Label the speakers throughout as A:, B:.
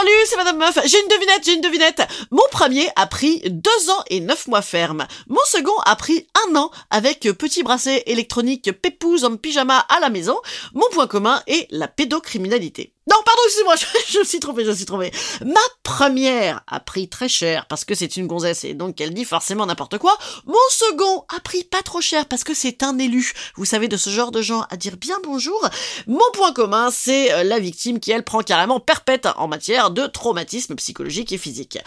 A: Salut, c'est Madame Meuf. J'ai une devinette, j'ai une devinette. Mon premier a pris deux ans et neuf mois ferme. Mon second a pris un an avec petit bracelet électronique pépouze en pyjama à la maison. Mon point commun est la pédocriminalité. Non, pardon, excusez-moi, je, je me suis trompée, je me suis trompée. Ma première a pris très cher parce que c'est une gonzesse et donc elle dit forcément n'importe quoi. Mon second a pris pas trop cher parce que c'est un élu. Vous savez, de ce genre de gens à dire bien bonjour. Mon point commun, c'est euh, la victime qui, elle, prend carrément perpète en matière de traumatisme psychologique et physique.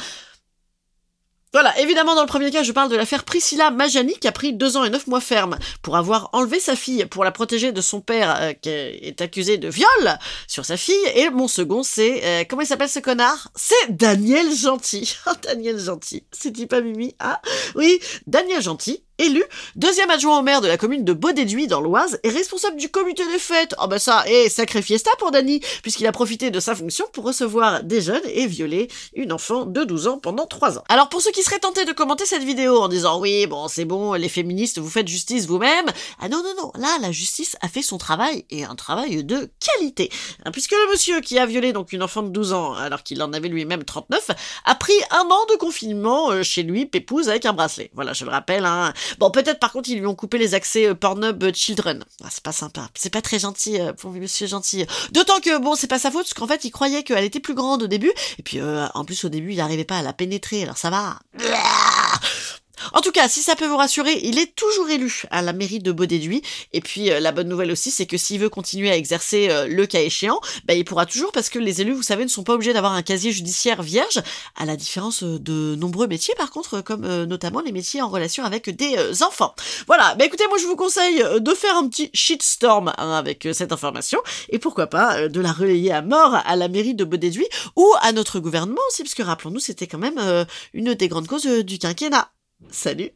A: Voilà, évidemment, dans le premier cas, je parle de l'affaire Priscilla Majani qui a pris deux ans et neuf mois ferme pour avoir enlevé sa fille pour la protéger de son père euh, qui est accusé de viol sur sa fille. Et mon second, c'est... euh, comment il s'appelle ce connard? C'est Daniel Gentil. Oh, Daniel Gentil. C'est-il pas Mimi Ah, oui, Daniel Gentil élu, deuxième adjoint au maire de la commune de Beaudéduit dans l'Oise et responsable du comité des fêtes. Oh bah ça, et sacré fiesta pour Dany, puisqu'il a profité de sa fonction pour recevoir des jeunes et violer une enfant de 12 ans pendant 3 ans. Alors pour ceux qui seraient tentés de commenter cette vidéo en disant oui, bon c'est bon, les féministes, vous faites justice vous-même, ah non non non, là la justice a fait son travail et un travail de qualité. Hein, puisque le monsieur qui a violé donc une enfant de 12 ans alors qu'il en avait lui-même 39 a pris un an de confinement euh, chez lui, pépouze avec un bracelet. Voilà, je le rappelle, hein, Bon, peut-être par contre, ils lui ont coupé les accès euh, Pornhub Children. Ah, c'est pas sympa. C'est pas très gentil euh, pour monsieur gentil. D'autant que, bon, c'est pas sa faute, parce qu'en fait, il croyait qu'elle était plus grande au début. Et puis, euh, en plus, au début, il n'arrivait pas à la pénétrer, alors ça va. En tout cas, si ça peut vous rassurer, il est toujours élu à la mairie de Beaudéduit. Et puis euh, la bonne nouvelle aussi, c'est que s'il veut continuer à exercer euh, le cas échéant, bah, il pourra toujours parce que les élus, vous savez, ne sont pas obligés d'avoir un casier judiciaire vierge, à la différence euh, de nombreux métiers par contre, comme notamment les métiers en relation avec des enfants. Voilà, bah écoutez, moi je vous conseille de faire un petit shitstorm hein, avec cette information et pourquoi pas de la relayer à mort à la mairie de Beaudéduit ou à notre gouvernement aussi, parce que rappelons-nous, c'était quand même une des grandes causes du quinquennat. Salut